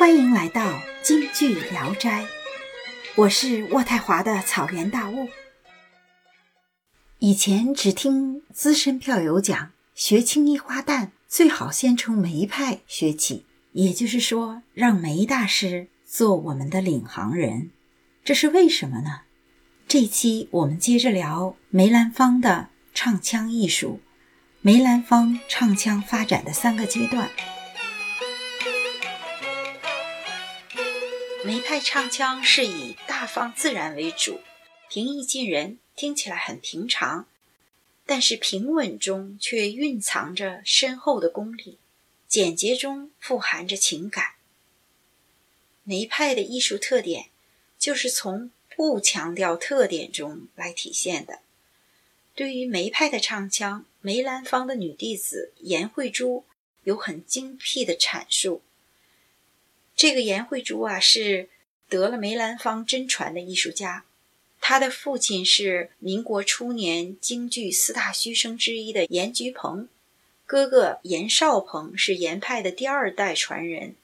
欢迎来到京剧聊斋，我是渥太华的草原大雾。以前只听资深票友讲，学青衣花旦最好先从梅派学起，也就是说，让梅大师做我们的领航人。这是为什么呢？这期我们接着聊梅兰芳的唱腔艺术，梅兰芳唱腔发展的三个阶段。梅派唱腔是以大方自然为主，平易近人，听起来很平常，但是平稳中却蕴藏着深厚的功力，简洁中富含着情感。梅派的艺术特点就是从不强调特点中来体现的。对于梅派的唱腔，梅兰芳的女弟子颜慧珠有很精辟的阐述。这个颜慧珠啊，是得了梅兰芳真传的艺术家。他的父亲是民国初年京剧四大须生之一的严菊鹏，哥哥严少鹏是严派的第二代传人，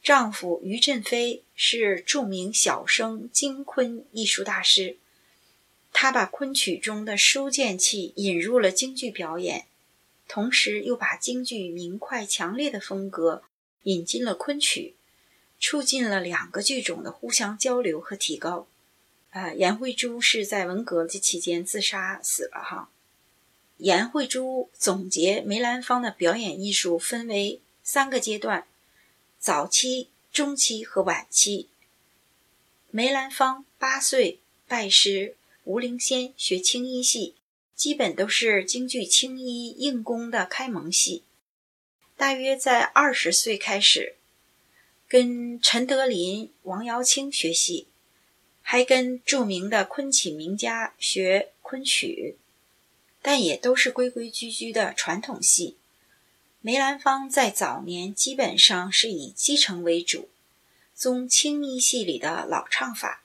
丈夫于振飞是著名小生京昆艺术大师。他把昆曲中的书剑气引入了京剧表演，同时又把京剧明快强烈的风格引进了昆曲。促进了两个剧种的互相交流和提高。呃，颜慧珠是在文革这期间自杀死了哈。颜慧珠总结梅兰芳的表演艺术分为三个阶段：早期、中期和晚期。梅兰芳八岁拜师吴灵仙学青衣戏，基本都是京剧青衣硬功的开蒙戏。大约在二十岁开始。跟陈德林、王瑶卿学戏，还跟著名的昆曲名家学昆曲，但也都是规规矩矩的传统戏。梅兰芳在早年基本上是以基层为主，宗青衣戏里的老唱法，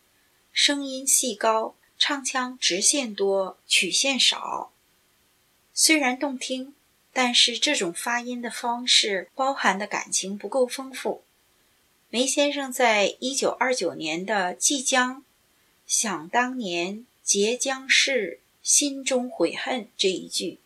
声音细高，唱腔直线多，曲线少。虽然动听，但是这种发音的方式包含的感情不够丰富。梅先生在一九二九年的《即将》想当年结将逝，心中悔恨这一句。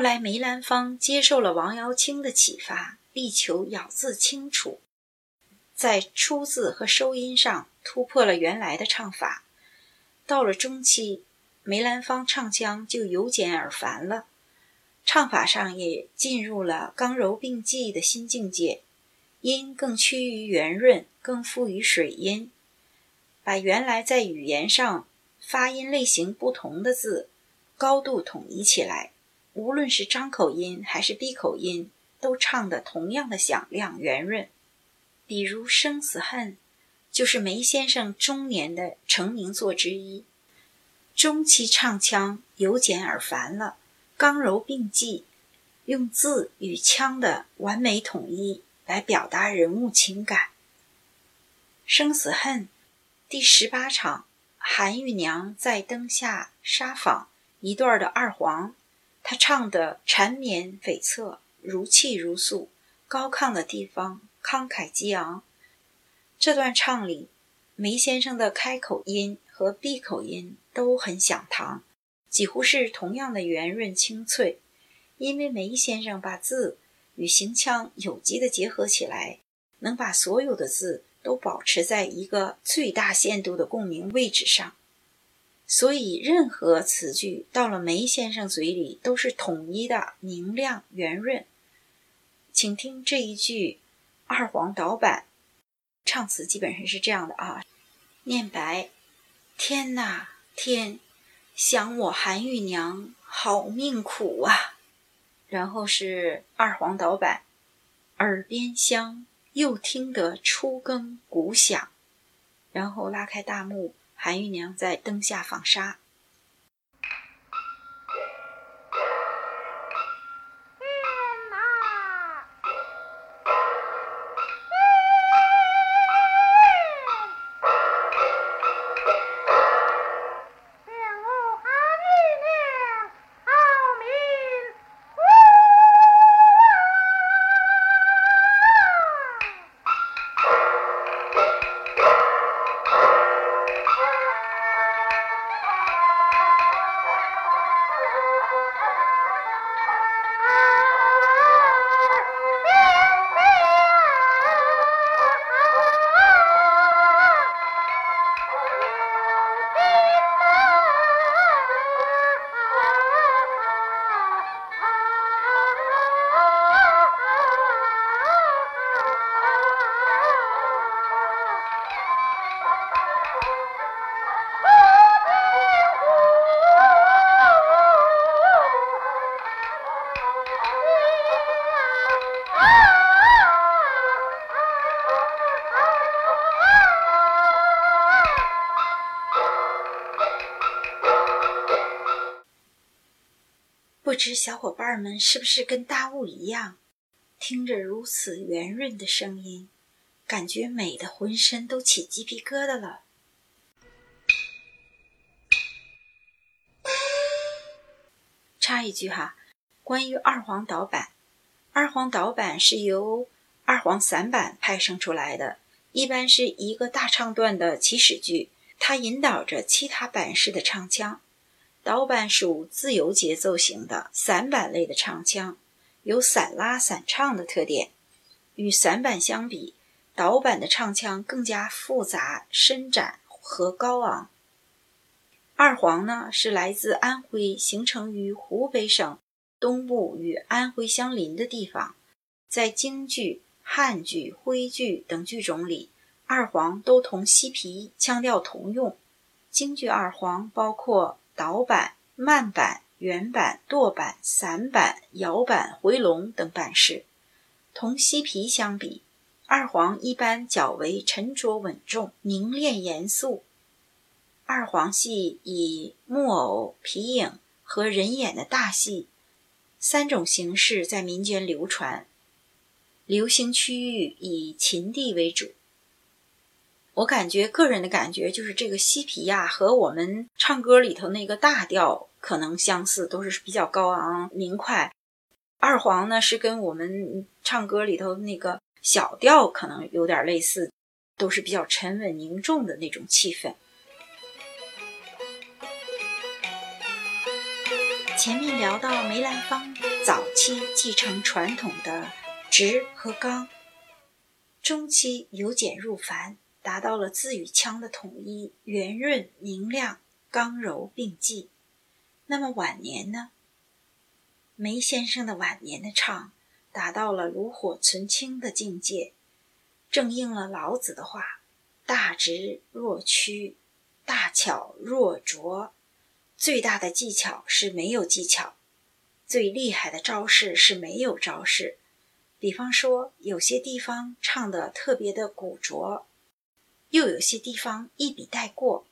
后来，梅兰芳接受了王瑶卿的启发，力求咬字清楚，在出字和收音上突破了原来的唱法。到了中期，梅兰芳唱腔就由简而繁了，唱法上也进入了刚柔并济的新境界，音更趋于圆润，更富于水音，把原来在语言上发音类型不同的字高度统一起来。无论是张口音还是闭口音，都唱得同样的响亮圆润。比如《生死恨》，就是梅先生中年的成名作之一。中期唱腔由简而繁了，刚柔并济，用字与腔的完美统一来表达人物情感。生死恨第十八场，韩玉娘在灯下纱坊一段的二黄，他唱的缠绵悱恻，如泣如诉，高亢的地方慷慨激昂。这段唱里，梅先生的开口音和闭口音都很响堂，几乎是同样的圆润清脆。因为梅先生把字与行腔有机的结合起来，能把所有的字都保持在一个最大限度的共鸣位置上，所以任何词句到了梅先生嘴里都是统一的、明亮、圆润。请听这一句二黄导板。唱词基本上是这样的啊，念白，天哪天，想我韩玉娘好命苦啊。然后是二黄导板，耳边香，又听得初更鼓响。然后拉开大幕，韩玉娘在灯下纺纱。知小伙伴们是不是跟大雾一样，听着如此圆润的声音，感觉美的浑身都起鸡皮疙瘩了。插一句哈，关于二黄导板，二黄导板是由二黄散板派生出来的，一般是一个大唱段的起始句，它引导着其他板式的唱腔。导板属自由节奏型的散板类的唱腔，有散拉散唱的特点。与散板相比，导板的唱腔更加复杂、伸展和高昂。二黄呢，是来自安徽，形成于湖北省东部与安徽相邻的地方。在京剧、汉剧、徽剧等剧种里，二黄都同西皮腔调同用。京剧二黄包括。导板、慢板、圆板、舵板、散板、摇板、回笼等板式，同西皮相比，二黄一般较为沉着稳重、凝练严肃。二黄戏以木偶、皮影和人演的大戏三种形式在民间流传，流行区域以秦地为主。我感觉个人的感觉就是这个西皮呀，和我们唱歌里头那个大调可能相似，都是比较高昂明快。二黄呢是跟我们唱歌里头那个小调可能有点类似，都是比较沉稳凝重的那种气氛。前面聊到梅兰芳早期继承传统的直和刚，中期由简入繁。达到了字与腔的统一，圆润明亮，刚柔并济。那么晚年呢？梅先生的晚年的唱，达到了炉火纯青的境界，正应了老子的话：“大直若屈，大巧若拙。”最大的技巧是没有技巧，最厉害的招式是没有招式。比方说，有些地方唱的特别的古拙。又有些地方一笔带过，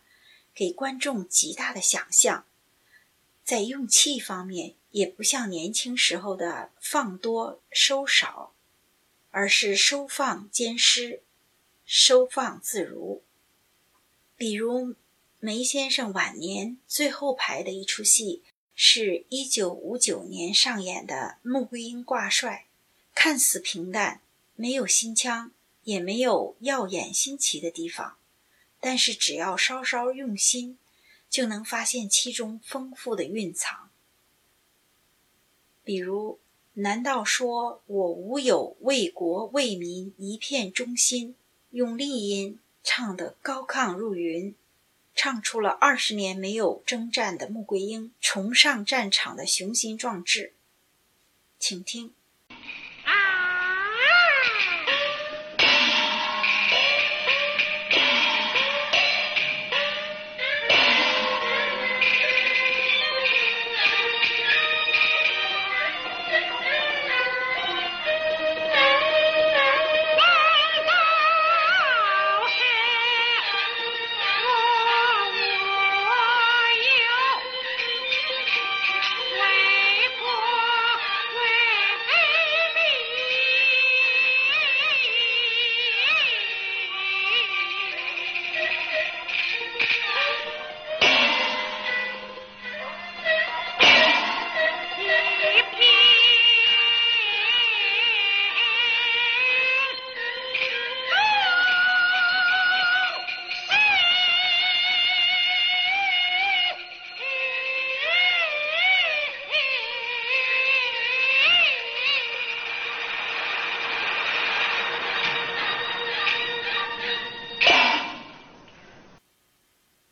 给观众极大的想象。在用气方面也不像年轻时候的放多收少，而是收放兼施，收放自如。比如梅先生晚年最后排的一出戏，是一九五九年上演的《穆桂英挂帅》，看似平淡，没有新腔，也没有耀眼新奇的地方，但是只要稍稍用心，就能发现其中丰富的蕴藏。比如，难道说我无有为国为民一片忠心？用丽音。唱得高亢入云，唱出了二十年没有征战的穆桂英重上战场的雄心壮志，请听。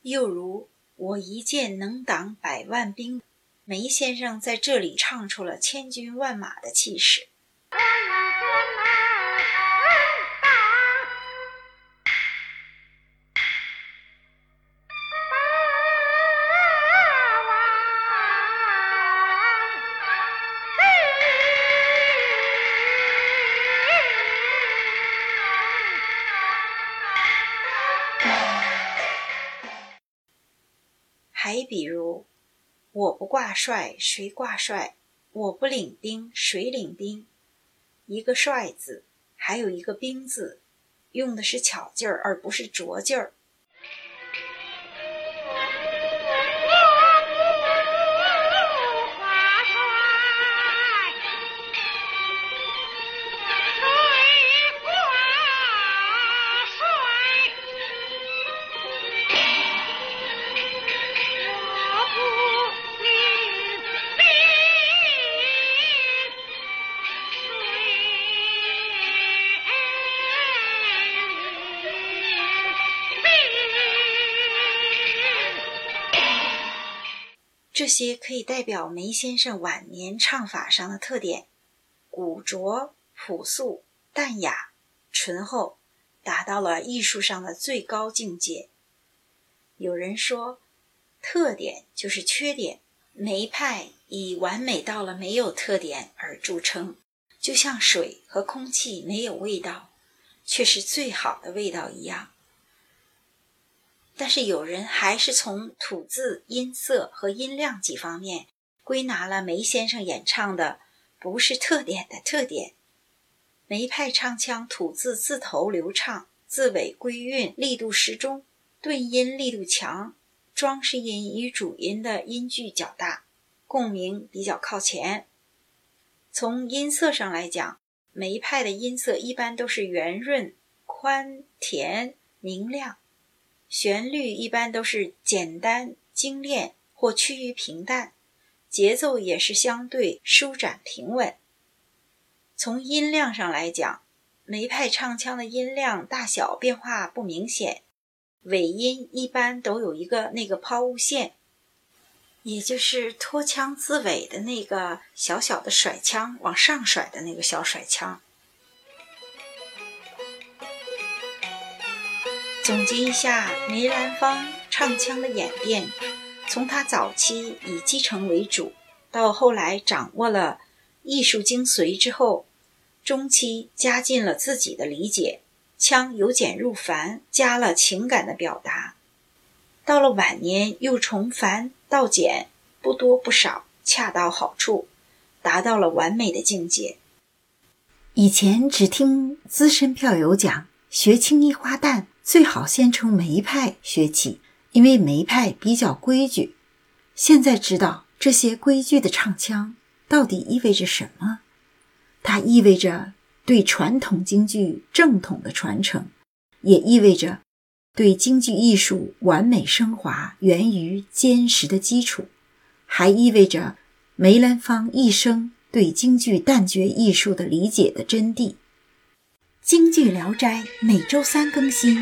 又如我一剑能挡百万兵，梅先生在这里唱出了千军万马的气势。我不挂帅，谁挂帅？我不领兵，谁领兵？一个“帅”字，还有一个“兵”字，用的是巧劲儿，而不是拙劲儿。这些可以代表梅先生晚年唱法上的特点：古拙、朴素、淡雅、醇厚，达到了艺术上的最高境界。有人说，特点就是缺点，梅派以完美到了没有特点而著称，就像水和空气没有味道，却是最好的味道一样。但是有人还是从吐字、音色和音量几方面归纳了梅先生演唱的不是特点的特点。梅派唱腔吐字字头流畅，字尾归韵，力度适中，顿音力度强，装饰音与主音的音距较大，共鸣比较靠前。从音色上来讲，梅派的音色一般都是圆润、宽、甜、明亮。旋律一般都是简单精炼或趋于平淡，节奏也是相对舒展平稳。从音量上来讲，梅派唱腔的音量大小变化不明显，尾音一般都有一个那个抛物线，也就是拖腔自尾的那个小小的甩腔往上甩的那个小甩腔。总结一下梅兰芳唱腔的演变，从他早期以继承为主，到后来掌握了艺术精髓之后，中期加进了自己的理解，腔由简入繁，加了情感的表达，到了晚年又从繁到简，不多不少，恰到好处，达到了完美的境界。以前只听资深票友讲，学青衣花旦最好先从梅派学起，因为梅派比较规矩。现在知道这些规矩的唱腔到底意味着什么？它意味着对传统京剧正统的传承，也意味着。对京剧艺术完美升华源于坚实的基础，还意味着梅兰芳一生对京剧旦角艺术的理解的真谛。京剧《聊斋》每周三更新，